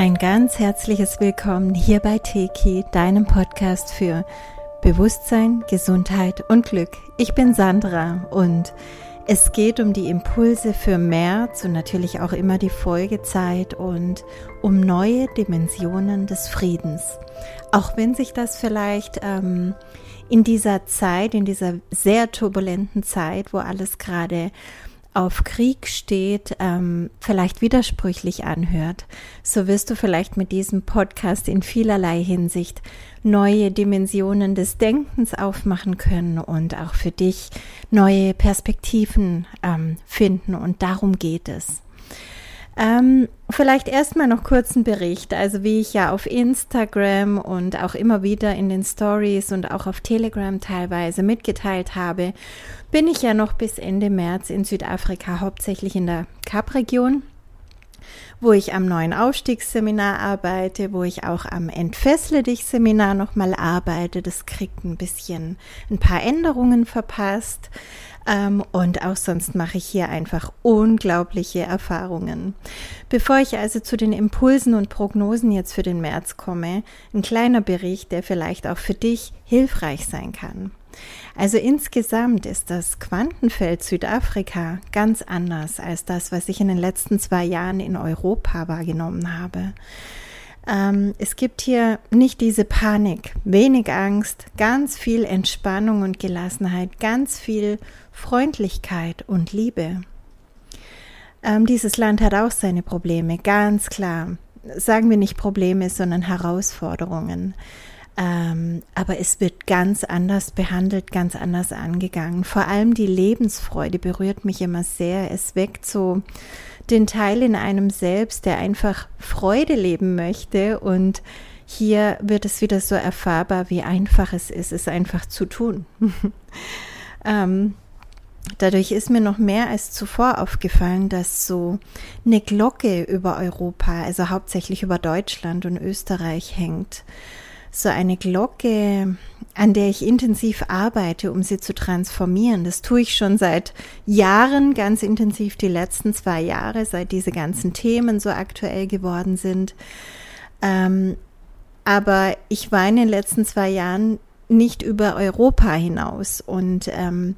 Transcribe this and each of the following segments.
Ein ganz herzliches Willkommen hier bei Teki, deinem Podcast für Bewusstsein, Gesundheit und Glück. Ich bin Sandra und es geht um die Impulse für März und natürlich auch immer die Folgezeit und um neue Dimensionen des Friedens. Auch wenn sich das vielleicht ähm, in dieser Zeit, in dieser sehr turbulenten Zeit, wo alles gerade auf Krieg steht, ähm, vielleicht widersprüchlich anhört, so wirst du vielleicht mit diesem Podcast in vielerlei Hinsicht neue Dimensionen des Denkens aufmachen können und auch für dich neue Perspektiven ähm, finden. Und darum geht es. Ähm, vielleicht erstmal noch kurz ein Bericht. Also wie ich ja auf Instagram und auch immer wieder in den Stories und auch auf Telegram teilweise mitgeteilt habe, bin ich ja noch bis Ende März in Südafrika, hauptsächlich in der Kap-Region wo ich am neuen Aufstiegsseminar arbeite, wo ich auch am Entfessle dich Seminar nochmal arbeite. Das kriegt ein bisschen ein paar Änderungen verpasst. Ähm, und auch sonst mache ich hier einfach unglaubliche Erfahrungen. Bevor ich also zu den Impulsen und Prognosen jetzt für den März komme, ein kleiner Bericht, der vielleicht auch für dich hilfreich sein kann. Also insgesamt ist das Quantenfeld Südafrika ganz anders als das, was ich in den letzten zwei Jahren in Europa wahrgenommen habe. Ähm, es gibt hier nicht diese Panik, wenig Angst, ganz viel Entspannung und Gelassenheit, ganz viel Freundlichkeit und Liebe. Ähm, dieses Land hat auch seine Probleme, ganz klar. Sagen wir nicht Probleme, sondern Herausforderungen. Ähm, aber es wird ganz anders behandelt, ganz anders angegangen. Vor allem die Lebensfreude berührt mich immer sehr. Es weckt so den Teil in einem selbst, der einfach Freude leben möchte. Und hier wird es wieder so erfahrbar, wie einfach es ist, es einfach zu tun. ähm, Dadurch ist mir noch mehr als zuvor aufgefallen, dass so eine Glocke über Europa, also hauptsächlich über Deutschland und Österreich hängt so eine Glocke, an der ich intensiv arbeite, um sie zu transformieren. Das tue ich schon seit Jahren ganz intensiv, die letzten zwei Jahre, seit diese ganzen Themen so aktuell geworden sind. Ähm, aber ich war in den letzten zwei Jahren nicht über Europa hinaus und ähm,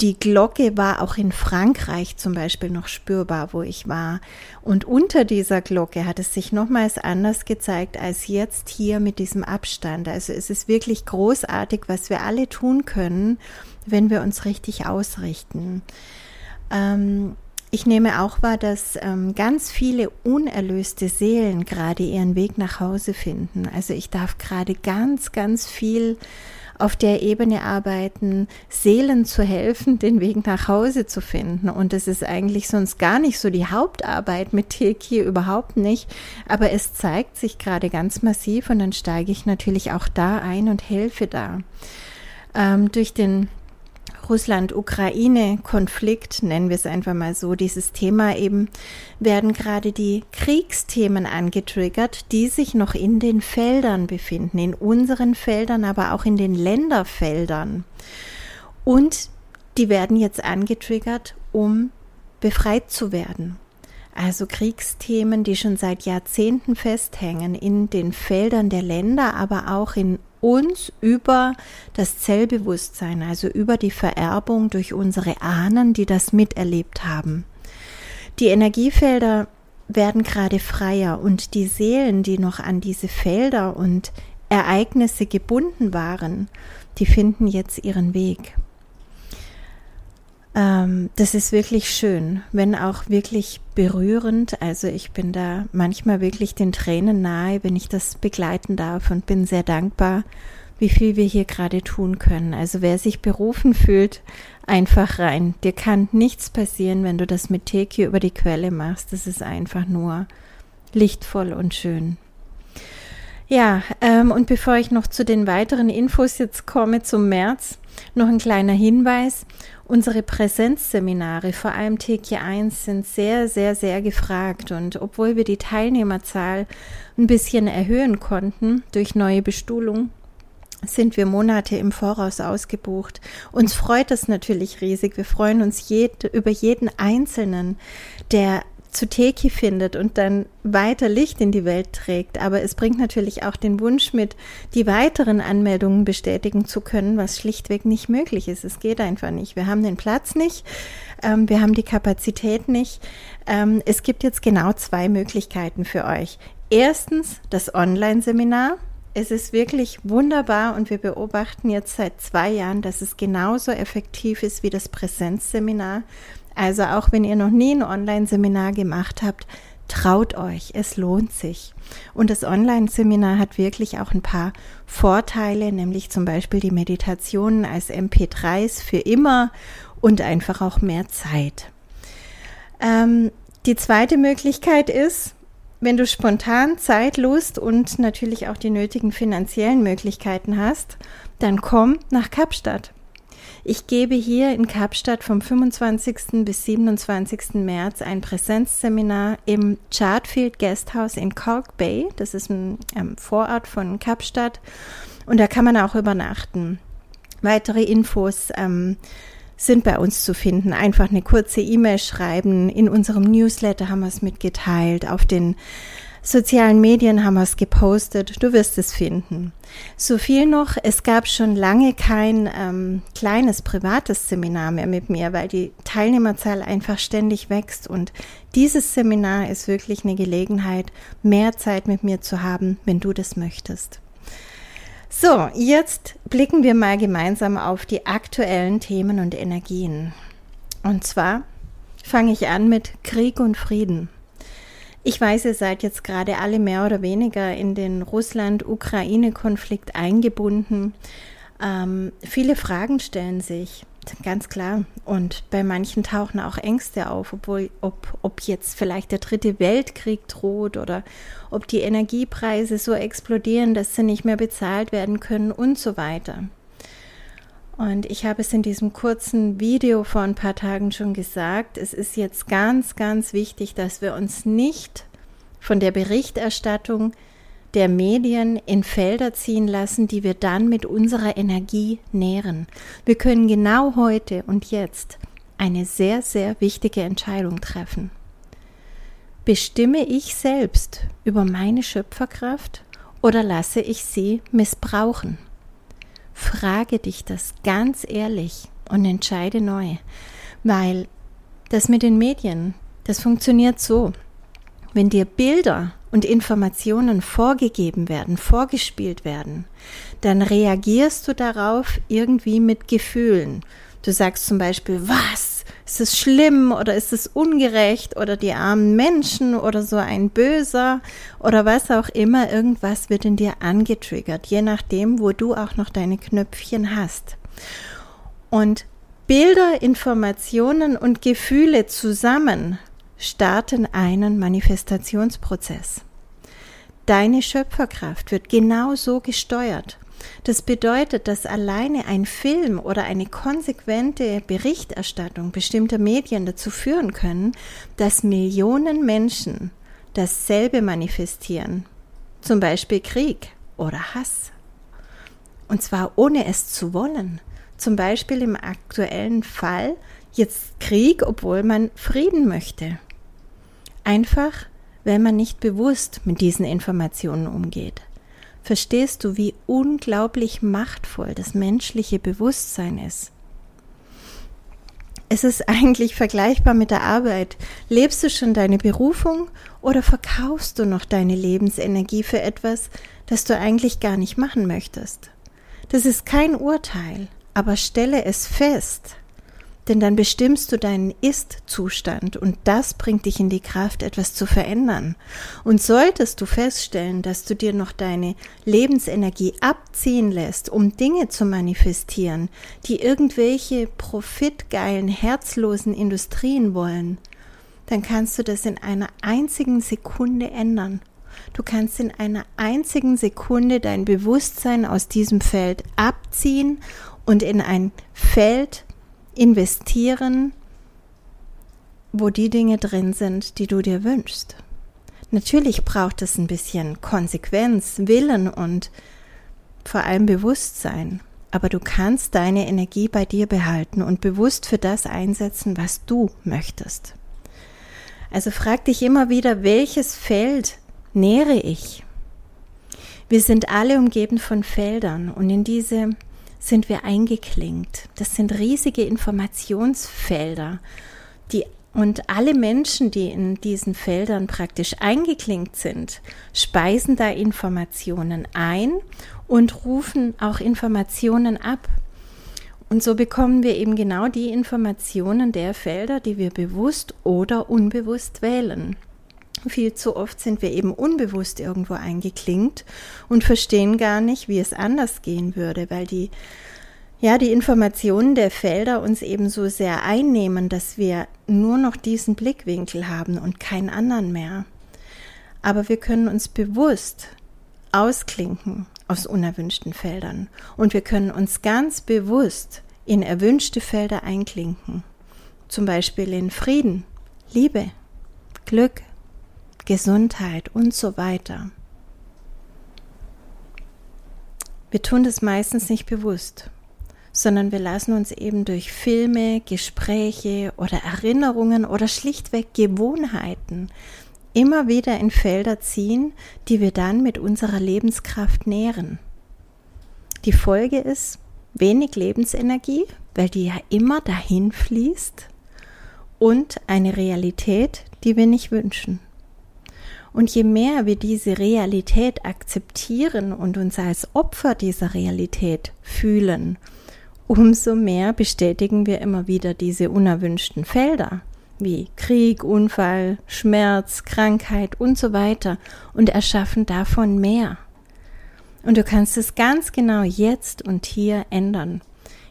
die Glocke war auch in Frankreich zum Beispiel noch spürbar, wo ich war. Und unter dieser Glocke hat es sich nochmals anders gezeigt als jetzt hier mit diesem Abstand. Also es ist wirklich großartig, was wir alle tun können, wenn wir uns richtig ausrichten. Ähm, ich nehme auch wahr, dass ähm, ganz viele unerlöste Seelen gerade ihren Weg nach Hause finden. Also ich darf gerade ganz, ganz viel auf der Ebene arbeiten, Seelen zu helfen, den Weg nach Hause zu finden. Und das ist eigentlich sonst gar nicht so die Hauptarbeit mit Teki, überhaupt nicht. Aber es zeigt sich gerade ganz massiv und dann steige ich natürlich auch da ein und helfe da. Ähm, durch den Russland-Ukraine-Konflikt, nennen wir es einfach mal so, dieses Thema eben, werden gerade die Kriegsthemen angetriggert, die sich noch in den Feldern befinden, in unseren Feldern, aber auch in den Länderfeldern. Und die werden jetzt angetriggert, um befreit zu werden. Also Kriegsthemen, die schon seit Jahrzehnten festhängen in den Feldern der Länder, aber auch in uns über das Zellbewusstsein, also über die Vererbung durch unsere Ahnen, die das miterlebt haben. Die Energiefelder werden gerade freier und die Seelen, die noch an diese Felder und Ereignisse gebunden waren, die finden jetzt ihren Weg. Ähm, das ist wirklich schön, wenn auch wirklich berührend. Also ich bin da manchmal wirklich den Tränen nahe, wenn ich das begleiten darf und bin sehr dankbar, wie viel wir hier gerade tun können. Also wer sich berufen fühlt, einfach rein. Dir kann nichts passieren, wenn du das mit Teki über die Quelle machst. Das ist einfach nur lichtvoll und schön. Ja, ähm, und bevor ich noch zu den weiteren Infos jetzt komme zum März, noch ein kleiner Hinweis. Unsere Präsenzseminare, vor allem TK1, sind sehr, sehr, sehr gefragt. Und obwohl wir die Teilnehmerzahl ein bisschen erhöhen konnten durch neue Bestuhlung, sind wir Monate im Voraus ausgebucht. Uns freut es natürlich riesig. Wir freuen uns jed über jeden Einzelnen, der zu Teki findet und dann weiter Licht in die Welt trägt. Aber es bringt natürlich auch den Wunsch mit, die weiteren Anmeldungen bestätigen zu können, was schlichtweg nicht möglich ist. Es geht einfach nicht. Wir haben den Platz nicht, ähm, wir haben die Kapazität nicht. Ähm, es gibt jetzt genau zwei Möglichkeiten für euch. Erstens das Online-Seminar. Es ist wirklich wunderbar und wir beobachten jetzt seit zwei Jahren, dass es genauso effektiv ist wie das Präsenzseminar. Also auch wenn ihr noch nie ein Online-Seminar gemacht habt, traut euch, es lohnt sich. Und das Online-Seminar hat wirklich auch ein paar Vorteile, nämlich zum Beispiel die Meditationen als MP3s für immer und einfach auch mehr Zeit. Ähm, die zweite Möglichkeit ist, wenn du spontan Zeit, Lust und natürlich auch die nötigen finanziellen Möglichkeiten hast, dann komm nach Kapstadt. Ich gebe hier in Kapstadt vom 25. bis 27. März ein Präsenzseminar im Chartfield Guesthouse in Cork Bay. Das ist ein ähm, Vorort von Kapstadt. Und da kann man auch übernachten. Weitere Infos ähm, sind bei uns zu finden. Einfach eine kurze E-Mail schreiben. In unserem Newsletter haben wir es mitgeteilt. Auf den sozialen Medien haben wir es gepostet. Du wirst es finden. So viel noch, es gab schon lange kein ähm, kleines privates Seminar mehr mit mir, weil die Teilnehmerzahl einfach ständig wächst. Und dieses Seminar ist wirklich eine Gelegenheit, mehr Zeit mit mir zu haben, wenn du das möchtest. So, jetzt blicken wir mal gemeinsam auf die aktuellen Themen und Energien. Und zwar fange ich an mit Krieg und Frieden. Ich weiß, ihr seid jetzt gerade alle mehr oder weniger in den Russland-Ukraine-Konflikt eingebunden. Ähm, viele Fragen stellen sich, ganz klar. Und bei manchen tauchen auch Ängste auf, obwohl, ob, ob jetzt vielleicht der dritte Weltkrieg droht oder ob die Energiepreise so explodieren, dass sie nicht mehr bezahlt werden können und so weiter. Und ich habe es in diesem kurzen Video vor ein paar Tagen schon gesagt, es ist jetzt ganz, ganz wichtig, dass wir uns nicht von der Berichterstattung der Medien in Felder ziehen lassen, die wir dann mit unserer Energie nähren. Wir können genau heute und jetzt eine sehr, sehr wichtige Entscheidung treffen. Bestimme ich selbst über meine Schöpferkraft oder lasse ich sie missbrauchen? Frage dich das ganz ehrlich und entscheide neu, weil das mit den Medien, das funktioniert so. Wenn dir Bilder und Informationen vorgegeben werden, vorgespielt werden, dann reagierst du darauf irgendwie mit Gefühlen. Du sagst zum Beispiel, was? Ist es schlimm oder ist es ungerecht oder die armen Menschen oder so ein Böser oder was auch immer, irgendwas wird in dir angetriggert, je nachdem, wo du auch noch deine Knöpfchen hast. Und Bilder, Informationen und Gefühle zusammen starten einen Manifestationsprozess. Deine Schöpferkraft wird genau so gesteuert. Das bedeutet, dass alleine ein Film oder eine konsequente Berichterstattung bestimmter Medien dazu führen können, dass Millionen Menschen dasselbe manifestieren. Zum Beispiel Krieg oder Hass. Und zwar ohne es zu wollen. Zum Beispiel im aktuellen Fall jetzt Krieg, obwohl man Frieden möchte. Einfach, wenn man nicht bewusst mit diesen Informationen umgeht verstehst du, wie unglaublich machtvoll das menschliche Bewusstsein ist. Es ist eigentlich vergleichbar mit der Arbeit. Lebst du schon deine Berufung oder verkaufst du noch deine Lebensenergie für etwas, das du eigentlich gar nicht machen möchtest? Das ist kein Urteil, aber stelle es fest denn dann bestimmst du deinen Ist-Zustand und das bringt dich in die Kraft, etwas zu verändern. Und solltest du feststellen, dass du dir noch deine Lebensenergie abziehen lässt, um Dinge zu manifestieren, die irgendwelche profitgeilen, herzlosen Industrien wollen, dann kannst du das in einer einzigen Sekunde ändern. Du kannst in einer einzigen Sekunde dein Bewusstsein aus diesem Feld abziehen und in ein Feld investieren, wo die Dinge drin sind, die du dir wünschst. Natürlich braucht es ein bisschen Konsequenz, Willen und vor allem Bewusstsein. Aber du kannst deine Energie bei dir behalten und bewusst für das einsetzen, was du möchtest. Also frag dich immer wieder, welches Feld nähere ich? Wir sind alle umgeben von Feldern und in diese sind wir eingeklinkt. Das sind riesige Informationsfelder, die und alle Menschen, die in diesen Feldern praktisch eingeklinkt sind, speisen da Informationen ein und rufen auch Informationen ab. Und so bekommen wir eben genau die Informationen der Felder, die wir bewusst oder unbewusst wählen. Viel zu oft sind wir eben unbewusst irgendwo eingeklinkt und verstehen gar nicht, wie es anders gehen würde, weil die ja, die Informationen der Felder uns eben so sehr einnehmen, dass wir nur noch diesen Blickwinkel haben und keinen anderen mehr. Aber wir können uns bewusst ausklinken aus unerwünschten Feldern und wir können uns ganz bewusst in erwünschte Felder einklinken. Zum Beispiel in Frieden, Liebe, Glück, Gesundheit und so weiter. Wir tun das meistens nicht bewusst sondern wir lassen uns eben durch Filme, Gespräche oder Erinnerungen oder schlichtweg Gewohnheiten immer wieder in Felder ziehen, die wir dann mit unserer Lebenskraft nähren. Die Folge ist wenig Lebensenergie, weil die ja immer dahin fließt und eine Realität, die wir nicht wünschen. Und je mehr wir diese Realität akzeptieren und uns als Opfer dieser Realität fühlen, umso mehr bestätigen wir immer wieder diese unerwünschten Felder wie Krieg, Unfall, Schmerz, Krankheit und so weiter und erschaffen davon mehr. Und du kannst es ganz genau jetzt und hier ändern,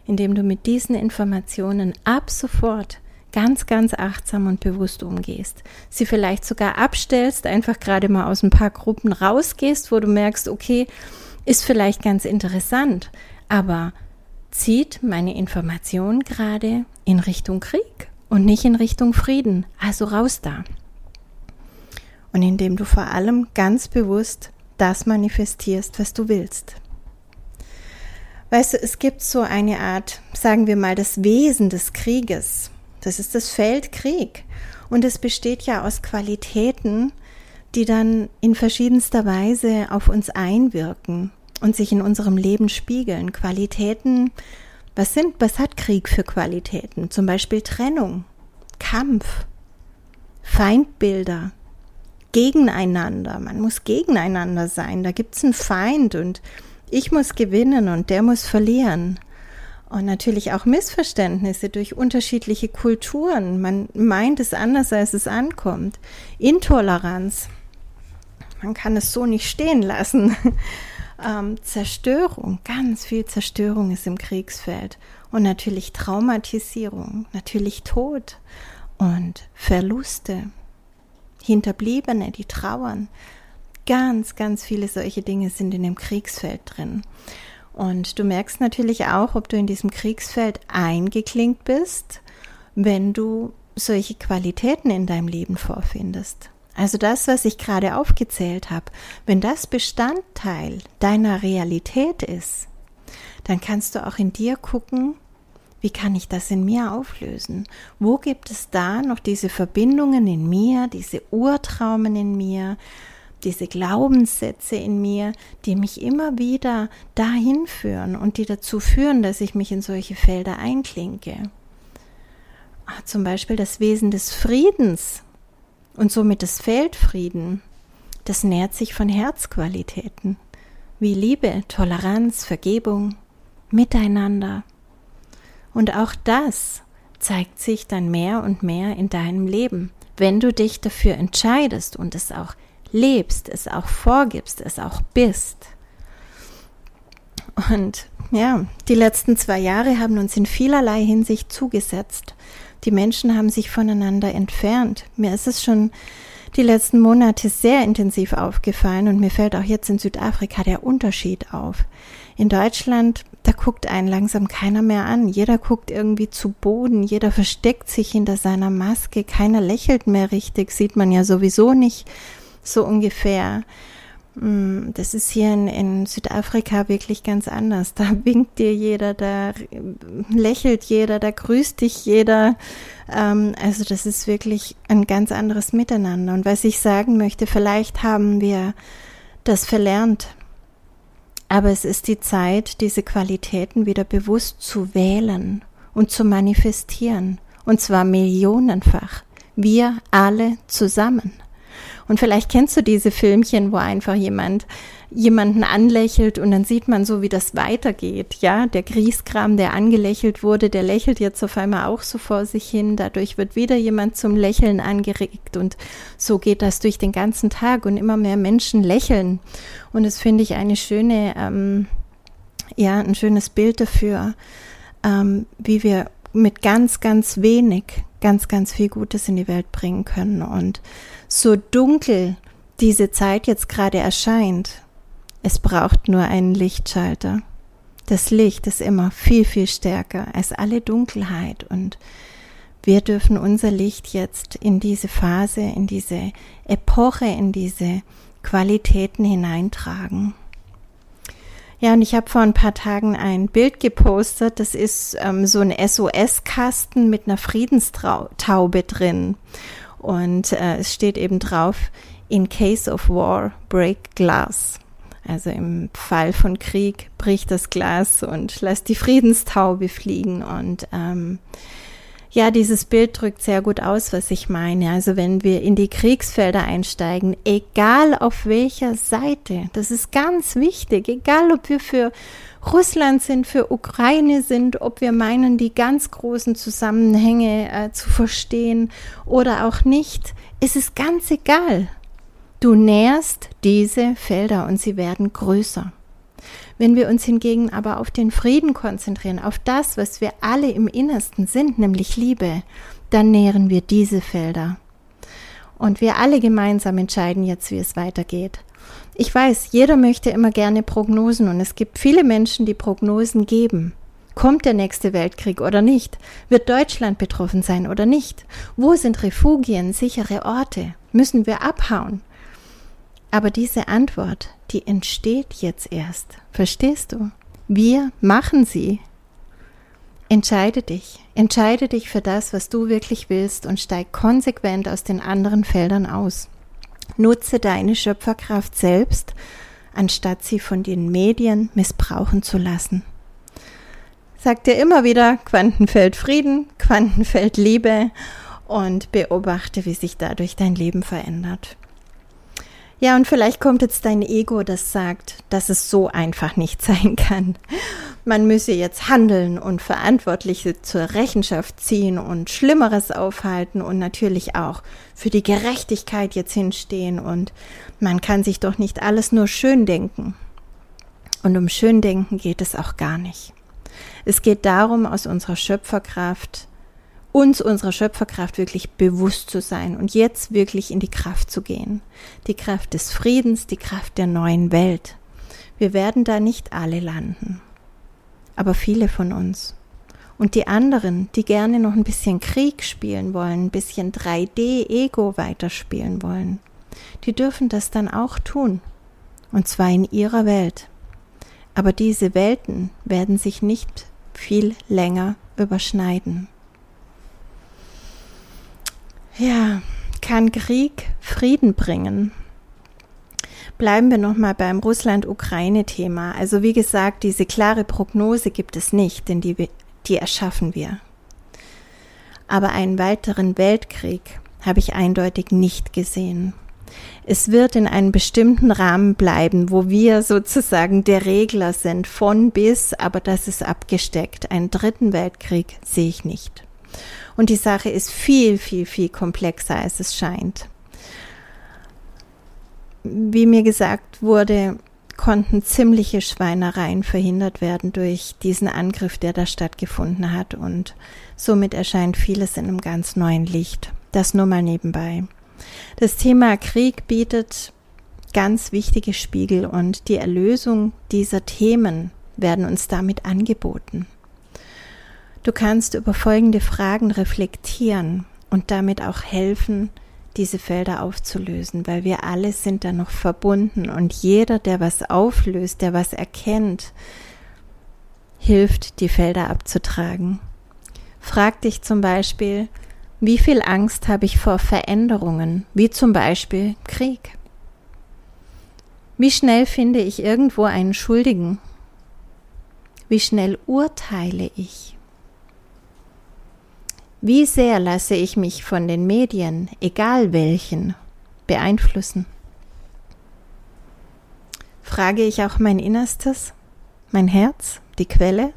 indem du mit diesen Informationen ab sofort ganz, ganz achtsam und bewusst umgehst. Sie vielleicht sogar abstellst, einfach gerade mal aus ein paar Gruppen rausgehst, wo du merkst, okay, ist vielleicht ganz interessant, aber zieht meine Information gerade in Richtung Krieg und nicht in Richtung Frieden. Also raus da. Und indem du vor allem ganz bewusst das manifestierst, was du willst. Weißt du, es gibt so eine Art, sagen wir mal, das Wesen des Krieges. Das ist das Feld Krieg. Und es besteht ja aus Qualitäten, die dann in verschiedenster Weise auf uns einwirken und sich in unserem Leben spiegeln. Qualitäten, was sind, was hat Krieg für Qualitäten? Zum Beispiel Trennung, Kampf, Feindbilder, gegeneinander. Man muss gegeneinander sein. Da gibt es einen Feind und ich muss gewinnen und der muss verlieren. Und natürlich auch Missverständnisse durch unterschiedliche Kulturen. Man meint es anders, als es ankommt. Intoleranz. Man kann es so nicht stehen lassen. ähm, Zerstörung, ganz viel Zerstörung ist im Kriegsfeld und natürlich Traumatisierung, natürlich Tod und Verluste, Hinterbliebene, die trauern. Ganz, ganz viele solche Dinge sind in dem Kriegsfeld drin. Und du merkst natürlich auch, ob du in diesem Kriegsfeld eingeklinkt bist, wenn du solche Qualitäten in deinem Leben vorfindest. Also das, was ich gerade aufgezählt habe, wenn das Bestandteil deiner Realität ist, dann kannst du auch in dir gucken, wie kann ich das in mir auflösen? Wo gibt es da noch diese Verbindungen in mir, diese Urtraumen in mir, diese Glaubenssätze in mir, die mich immer wieder dahin führen und die dazu führen, dass ich mich in solche Felder einklinke? Ah, zum Beispiel das Wesen des Friedens und somit das Feldfrieden, das nährt sich von Herzqualitäten wie Liebe, Toleranz, Vergebung, Miteinander. Und auch das zeigt sich dann mehr und mehr in deinem Leben, wenn du dich dafür entscheidest und es auch lebst, es auch vorgibst, es auch bist. Und ja, die letzten zwei Jahre haben uns in vielerlei Hinsicht zugesetzt. Die Menschen haben sich voneinander entfernt. Mir ist es schon die letzten Monate sehr intensiv aufgefallen und mir fällt auch jetzt in Südafrika der Unterschied auf. In Deutschland, da guckt einen langsam keiner mehr an. Jeder guckt irgendwie zu Boden, jeder versteckt sich hinter seiner Maske, keiner lächelt mehr richtig, sieht man ja sowieso nicht so ungefähr. Mm, das ist hier in, in, Südafrika wirklich ganz anders. Da winkt dir jeder, da lächelt jeder, da grüßt dich jeder. Ähm, also das ist wirklich ein ganz anderes Miteinander. Und was ich sagen möchte, vielleicht haben wir das verlernt. Aber es ist die Zeit, diese Qualitäten wieder bewusst zu wählen und zu manifestieren. Und zwar millionenfach. Wir alle zusammen. Und vielleicht kennst du diese Filmchen, wo einfach jemand jemanden anlächelt und dann sieht man so, wie das weitergeht. Ja, der Grieskram, der angelächelt wurde, der lächelt jetzt auf einmal auch so vor sich hin. Dadurch wird wieder jemand zum Lächeln angeregt und so geht das durch den ganzen Tag und immer mehr Menschen lächeln. Und das finde ich eine schöne, ähm, ja, ein schönes Bild dafür, ähm, wie wir mit ganz, ganz wenig ganz, ganz viel Gutes in die Welt bringen können. Und so dunkel diese Zeit jetzt gerade erscheint, es braucht nur einen Lichtschalter. Das Licht ist immer viel, viel stärker als alle Dunkelheit und wir dürfen unser Licht jetzt in diese Phase, in diese Epoche, in diese Qualitäten hineintragen. Ja, und ich habe vor ein paar Tagen ein Bild gepostet. Das ist ähm, so ein SOS-Kasten mit einer Friedenstaube drin. Und äh, es steht eben drauf, in case of war, break glass. Also im Fall von Krieg bricht das Glas und lass die Friedenstaube fliegen. Und ähm, ja, dieses Bild drückt sehr gut aus, was ich meine. Also wenn wir in die Kriegsfelder einsteigen, egal auf welcher Seite, das ist ganz wichtig, egal ob wir für Russland sind, für Ukraine sind, ob wir meinen, die ganz großen Zusammenhänge äh, zu verstehen oder auch nicht, ist es ganz egal. Du nährst diese Felder und sie werden größer. Wenn wir uns hingegen aber auf den Frieden konzentrieren, auf das, was wir alle im Innersten sind, nämlich Liebe, dann nähren wir diese Felder. Und wir alle gemeinsam entscheiden jetzt, wie es weitergeht. Ich weiß, jeder möchte immer gerne Prognosen und es gibt viele Menschen, die Prognosen geben. Kommt der nächste Weltkrieg oder nicht? Wird Deutschland betroffen sein oder nicht? Wo sind Refugien, sichere Orte? Müssen wir abhauen? Aber diese Antwort, die entsteht jetzt erst. Verstehst du? Wir machen sie. Entscheide dich. Entscheide dich für das, was du wirklich willst und steig konsequent aus den anderen Feldern aus. Nutze deine Schöpferkraft selbst, anstatt sie von den Medien missbrauchen zu lassen. Sag dir immer wieder Quantenfeld Frieden, Quantenfeld Liebe und beobachte, wie sich dadurch dein Leben verändert. Ja, und vielleicht kommt jetzt dein Ego, das sagt, dass es so einfach nicht sein kann. Man müsse jetzt handeln und Verantwortliche zur Rechenschaft ziehen und Schlimmeres aufhalten und natürlich auch für die Gerechtigkeit jetzt hinstehen und man kann sich doch nicht alles nur schön denken. Und um Schöndenken geht es auch gar nicht. Es geht darum, aus unserer Schöpferkraft uns unserer Schöpferkraft wirklich bewusst zu sein und jetzt wirklich in die Kraft zu gehen. Die Kraft des Friedens, die Kraft der neuen Welt. Wir werden da nicht alle landen, aber viele von uns. Und die anderen, die gerne noch ein bisschen Krieg spielen wollen, ein bisschen 3D-Ego weiterspielen wollen, die dürfen das dann auch tun. Und zwar in ihrer Welt. Aber diese Welten werden sich nicht viel länger überschneiden. Ja, kann Krieg Frieden bringen? Bleiben wir nochmal beim Russland-Ukraine-Thema. Also wie gesagt, diese klare Prognose gibt es nicht, denn die, die erschaffen wir. Aber einen weiteren Weltkrieg habe ich eindeutig nicht gesehen. Es wird in einem bestimmten Rahmen bleiben, wo wir sozusagen der Regler sind, von bis, aber das ist abgesteckt. Einen dritten Weltkrieg sehe ich nicht. Und die Sache ist viel, viel, viel komplexer, als es scheint. Wie mir gesagt wurde, konnten ziemliche Schweinereien verhindert werden durch diesen Angriff, der da stattgefunden hat. Und somit erscheint vieles in einem ganz neuen Licht. Das nur mal nebenbei. Das Thema Krieg bietet ganz wichtige Spiegel und die Erlösung dieser Themen werden uns damit angeboten. Du kannst über folgende Fragen reflektieren und damit auch helfen, diese Felder aufzulösen, weil wir alle sind da noch verbunden und jeder, der was auflöst, der was erkennt, hilft, die Felder abzutragen. Frag dich zum Beispiel, wie viel Angst habe ich vor Veränderungen, wie zum Beispiel Krieg? Wie schnell finde ich irgendwo einen Schuldigen? Wie schnell urteile ich? Wie sehr lasse ich mich von den Medien, egal welchen, beeinflussen? Frage ich auch mein Innerstes, mein Herz, die Quelle?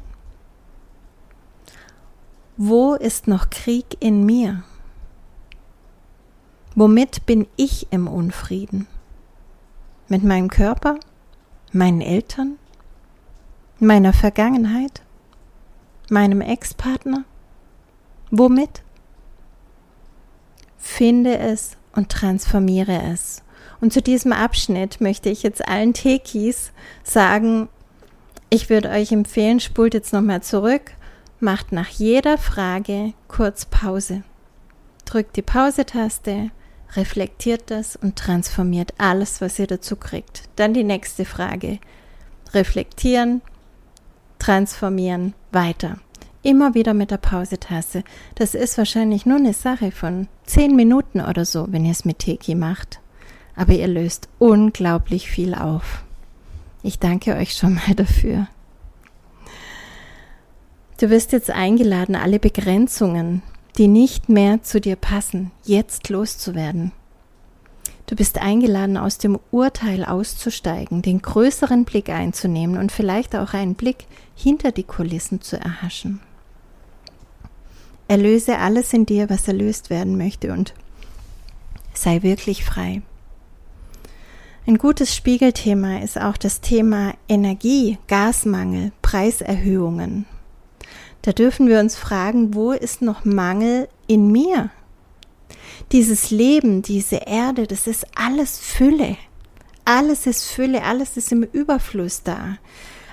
Wo ist noch Krieg in mir? Womit bin ich im Unfrieden? Mit meinem Körper, meinen Eltern, meiner Vergangenheit, meinem Ex-Partner? Womit? Finde es und transformiere es. Und zu diesem Abschnitt möchte ich jetzt allen Tekis sagen, ich würde euch empfehlen, spult jetzt nochmal zurück, macht nach jeder Frage kurz Pause. Drückt die Pause-Taste, reflektiert das und transformiert alles, was ihr dazu kriegt. Dann die nächste Frage. Reflektieren, transformieren, weiter. Immer wieder mit der Pausetasse. Das ist wahrscheinlich nur eine Sache von zehn Minuten oder so, wenn ihr es mit Teki macht. Aber ihr löst unglaublich viel auf. Ich danke euch schon mal dafür. Du wirst jetzt eingeladen, alle Begrenzungen, die nicht mehr zu dir passen, jetzt loszuwerden. Du bist eingeladen, aus dem Urteil auszusteigen, den größeren Blick einzunehmen und vielleicht auch einen Blick hinter die Kulissen zu erhaschen. Erlöse alles in dir, was erlöst werden möchte und sei wirklich frei. Ein gutes Spiegelthema ist auch das Thema Energie, Gasmangel, Preiserhöhungen. Da dürfen wir uns fragen, wo ist noch Mangel in mir? Dieses Leben, diese Erde, das ist alles Fülle. Alles ist Fülle, alles ist im Überfluss da.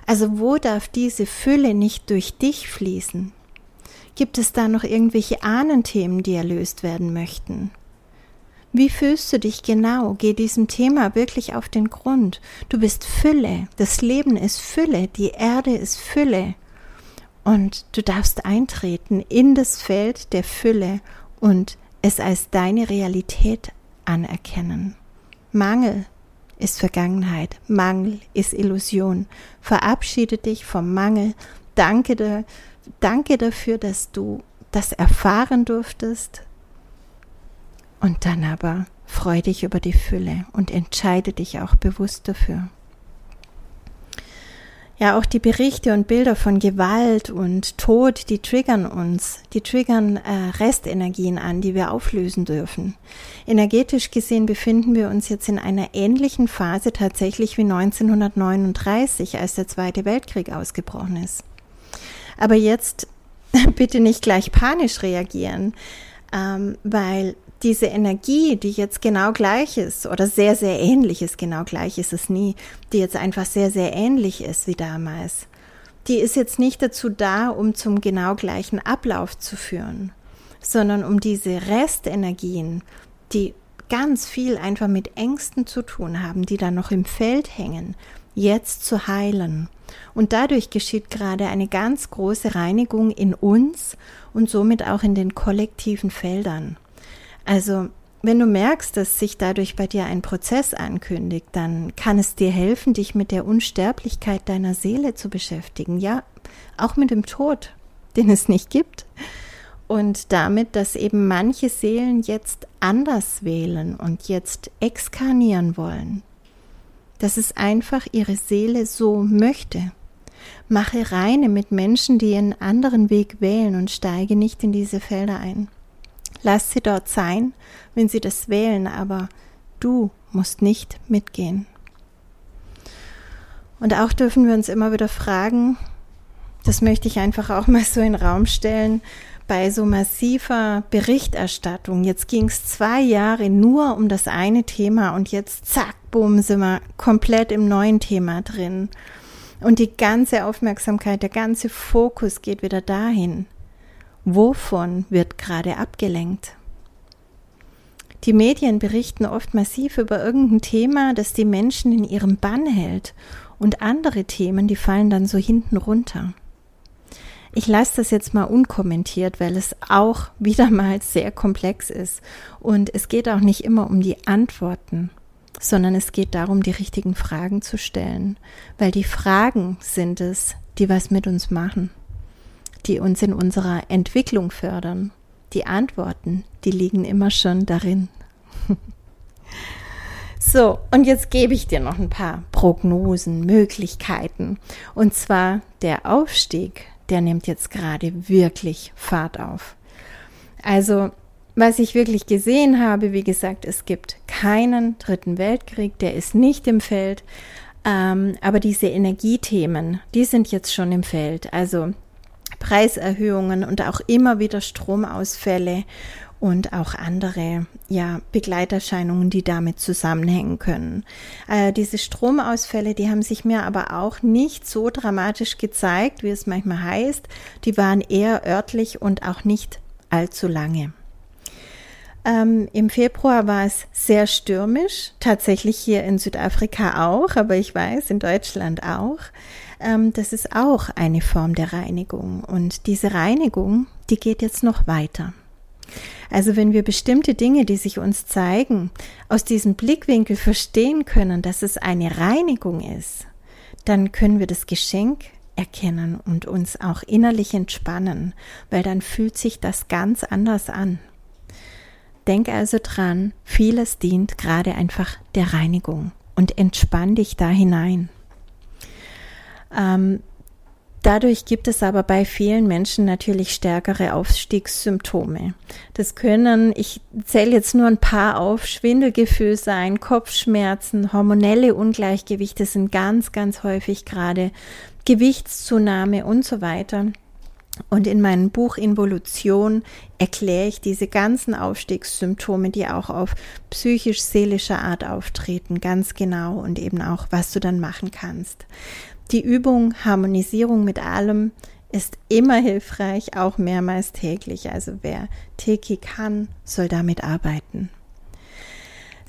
Also wo darf diese Fülle nicht durch dich fließen? Gibt es da noch irgendwelche Ahnenthemen, die erlöst werden möchten? Wie fühlst du dich genau? Geh diesem Thema wirklich auf den Grund. Du bist Fülle. Das Leben ist Fülle. Die Erde ist Fülle. Und du darfst eintreten in das Feld der Fülle und es als deine Realität anerkennen. Mangel ist Vergangenheit. Mangel ist Illusion. Verabschiede dich vom Mangel. Danke dir danke dafür, dass du das erfahren durftest. Und dann aber freu dich über die Fülle und entscheide dich auch bewusst dafür. Ja, auch die Berichte und Bilder von Gewalt und Tod, die triggern uns, die triggern äh, Restenergien an, die wir auflösen dürfen. Energetisch gesehen befinden wir uns jetzt in einer ähnlichen Phase tatsächlich wie 1939, als der Zweite Weltkrieg ausgebrochen ist. Aber jetzt bitte nicht gleich panisch reagieren, ähm, weil diese Energie, die jetzt genau gleich ist oder sehr, sehr ähnlich ist, genau gleich ist es nie, die jetzt einfach sehr, sehr ähnlich ist wie damals, die ist jetzt nicht dazu da, um zum genau gleichen Ablauf zu führen, sondern um diese Restenergien, die ganz viel einfach mit Ängsten zu tun haben, die da noch im Feld hängen, jetzt zu heilen und dadurch geschieht gerade eine ganz große Reinigung in uns und somit auch in den kollektiven Feldern. Also wenn du merkst, dass sich dadurch bei dir ein Prozess ankündigt, dann kann es dir helfen, dich mit der Unsterblichkeit deiner Seele zu beschäftigen. Ja, auch mit dem Tod, den es nicht gibt. Und damit, dass eben manche Seelen jetzt anders wählen und jetzt exkarnieren wollen dass es einfach ihre Seele so möchte. Mache reine mit Menschen, die einen anderen Weg wählen und steige nicht in diese Felder ein. Lass sie dort sein, wenn sie das wählen, aber du musst nicht mitgehen. Und auch dürfen wir uns immer wieder fragen, das möchte ich einfach auch mal so in den Raum stellen, bei so massiver Berichterstattung. Jetzt ging es zwei Jahre nur um das eine Thema und jetzt zack, bumm, sind wir komplett im neuen Thema drin. Und die ganze Aufmerksamkeit, der ganze Fokus geht wieder dahin. Wovon wird gerade abgelenkt? Die Medien berichten oft massiv über irgendein Thema, das die Menschen in ihrem Bann hält. Und andere Themen, die fallen dann so hinten runter. Ich lasse das jetzt mal unkommentiert, weil es auch wieder mal sehr komplex ist. Und es geht auch nicht immer um die Antworten, sondern es geht darum, die richtigen Fragen zu stellen. Weil die Fragen sind es, die was mit uns machen, die uns in unserer Entwicklung fördern. Die Antworten, die liegen immer schon darin. So, und jetzt gebe ich dir noch ein paar Prognosen, Möglichkeiten. Und zwar der Aufstieg, der nimmt jetzt gerade wirklich Fahrt auf. Also, was ich wirklich gesehen habe, wie gesagt, es gibt keinen dritten Weltkrieg, der ist nicht im Feld. Ähm, aber diese Energiethemen, die sind jetzt schon im Feld. Also Preiserhöhungen und auch immer wieder Stromausfälle und auch andere ja, Begleiterscheinungen, die damit zusammenhängen können. Äh, diese Stromausfälle, die haben sich mir aber auch nicht so dramatisch gezeigt, wie es manchmal heißt. Die waren eher örtlich und auch nicht allzu lange. Ähm, Im Februar war es sehr stürmisch, tatsächlich hier in Südafrika auch, aber ich weiß, in Deutschland auch. Ähm, das ist auch eine Form der Reinigung. Und diese Reinigung, die geht jetzt noch weiter. Also wenn wir bestimmte Dinge, die sich uns zeigen, aus diesem Blickwinkel verstehen können, dass es eine Reinigung ist, dann können wir das Geschenk erkennen und uns auch innerlich entspannen, weil dann fühlt sich das ganz anders an. Denk also dran, vieles dient gerade einfach der Reinigung und entspann dich da hinein. Ähm, Dadurch gibt es aber bei vielen Menschen natürlich stärkere Aufstiegssymptome. Das können, ich zähle jetzt nur ein paar auf, Schwindelgefühl sein, Kopfschmerzen, hormonelle Ungleichgewichte sind ganz, ganz häufig gerade, Gewichtszunahme und so weiter. Und in meinem Buch Involution erkläre ich diese ganzen Aufstiegssymptome, die auch auf psychisch-seelischer Art auftreten, ganz genau und eben auch, was du dann machen kannst. Die Übung Harmonisierung mit allem ist immer hilfreich, auch mehrmals täglich. Also wer Teki kann, soll damit arbeiten.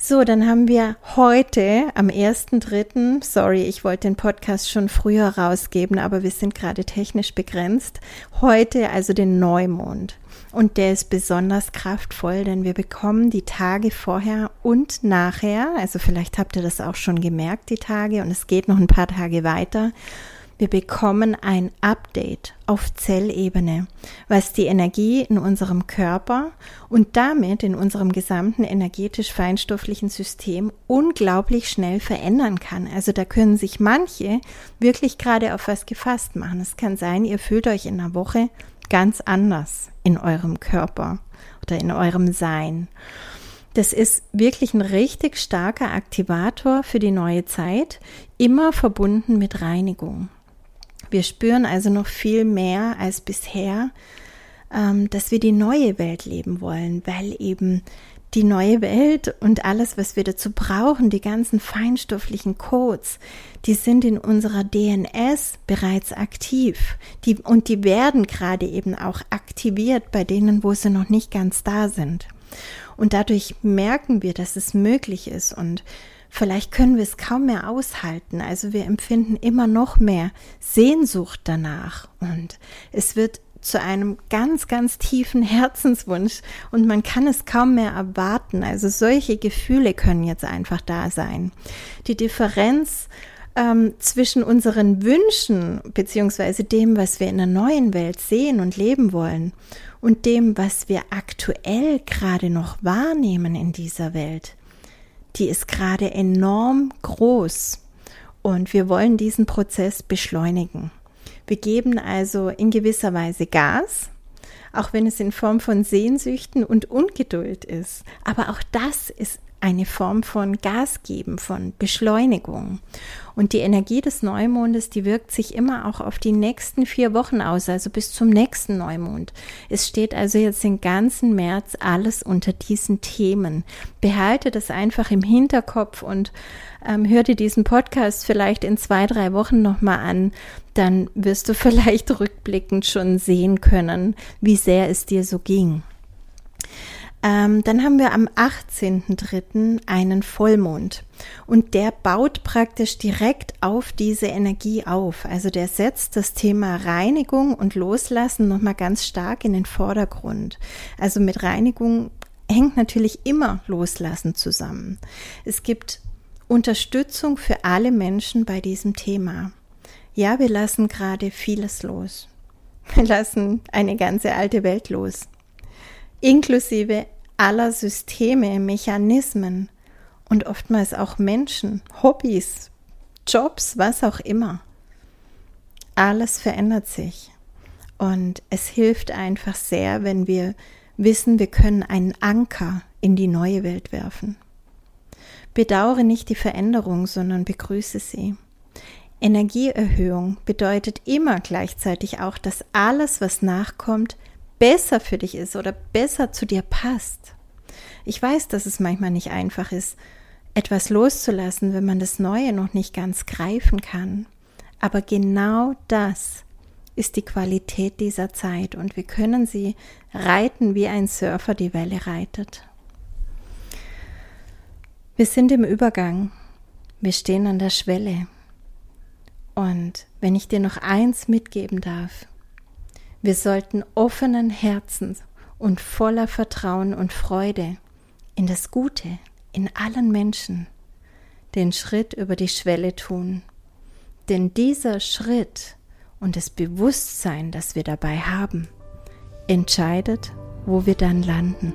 So, dann haben wir heute am 1.3., sorry, ich wollte den Podcast schon früher rausgeben, aber wir sind gerade technisch begrenzt. Heute also den Neumond. Und der ist besonders kraftvoll, denn wir bekommen die Tage vorher und nachher, also vielleicht habt ihr das auch schon gemerkt, die Tage, und es geht noch ein paar Tage weiter. Wir bekommen ein Update auf Zellebene, was die Energie in unserem Körper und damit in unserem gesamten energetisch-feinstofflichen System unglaublich schnell verändern kann. Also da können sich manche wirklich gerade auf was gefasst machen. Es kann sein, ihr fühlt euch in einer Woche ganz anders in eurem Körper oder in eurem Sein. Das ist wirklich ein richtig starker Aktivator für die neue Zeit, immer verbunden mit Reinigung. Wir spüren also noch viel mehr als bisher, ähm, dass wir die neue Welt leben wollen, weil eben die neue Welt und alles, was wir dazu brauchen, die ganzen feinstofflichen Codes, die sind in unserer DNS bereits aktiv. Die, und die werden gerade eben auch aktiviert bei denen, wo sie noch nicht ganz da sind. Und dadurch merken wir, dass es möglich ist und vielleicht können wir es kaum mehr aushalten. Also wir empfinden immer noch mehr Sehnsucht danach und es wird zu einem ganz, ganz tiefen Herzenswunsch und man kann es kaum mehr erwarten. Also solche Gefühle können jetzt einfach da sein. Die Differenz ähm, zwischen unseren Wünschen beziehungsweise dem, was wir in der neuen Welt sehen und leben wollen und dem, was wir aktuell gerade noch wahrnehmen in dieser Welt, die ist gerade enorm groß und wir wollen diesen Prozess beschleunigen. Wir geben also in gewisser Weise Gas, auch wenn es in Form von Sehnsüchten und Ungeduld ist. Aber auch das ist eine Form von Gas geben, von Beschleunigung. Und die Energie des Neumondes, die wirkt sich immer auch auf die nächsten vier Wochen aus, also bis zum nächsten Neumond. Es steht also jetzt den ganzen März alles unter diesen Themen. Behalte das einfach im Hinterkopf und ähm, hör dir diesen Podcast vielleicht in zwei, drei Wochen nochmal an. Dann wirst du vielleicht rückblickend schon sehen können, wie sehr es dir so ging. Ähm, dann haben wir am 18.03. einen Vollmond und der baut praktisch direkt auf diese Energie auf. Also der setzt das Thema Reinigung und Loslassen nochmal ganz stark in den Vordergrund. Also mit Reinigung hängt natürlich immer Loslassen zusammen. Es gibt Unterstützung für alle Menschen bei diesem Thema. Ja, wir lassen gerade vieles los. Wir lassen eine ganze alte Welt los inklusive aller Systeme, Mechanismen und oftmals auch Menschen, Hobbys, Jobs, was auch immer. Alles verändert sich. Und es hilft einfach sehr, wenn wir wissen, wir können einen Anker in die neue Welt werfen. Bedauere nicht die Veränderung, sondern begrüße sie. Energieerhöhung bedeutet immer gleichzeitig auch, dass alles, was nachkommt, besser für dich ist oder besser zu dir passt. Ich weiß, dass es manchmal nicht einfach ist, etwas loszulassen, wenn man das Neue noch nicht ganz greifen kann. Aber genau das ist die Qualität dieser Zeit und wir können sie reiten, wie ein Surfer die Welle reitet. Wir sind im Übergang. Wir stehen an der Schwelle. Und wenn ich dir noch eins mitgeben darf, wir sollten offenen Herzens und voller Vertrauen und Freude in das Gute in allen Menschen den Schritt über die Schwelle tun. Denn dieser Schritt und das Bewusstsein, das wir dabei haben, entscheidet, wo wir dann landen.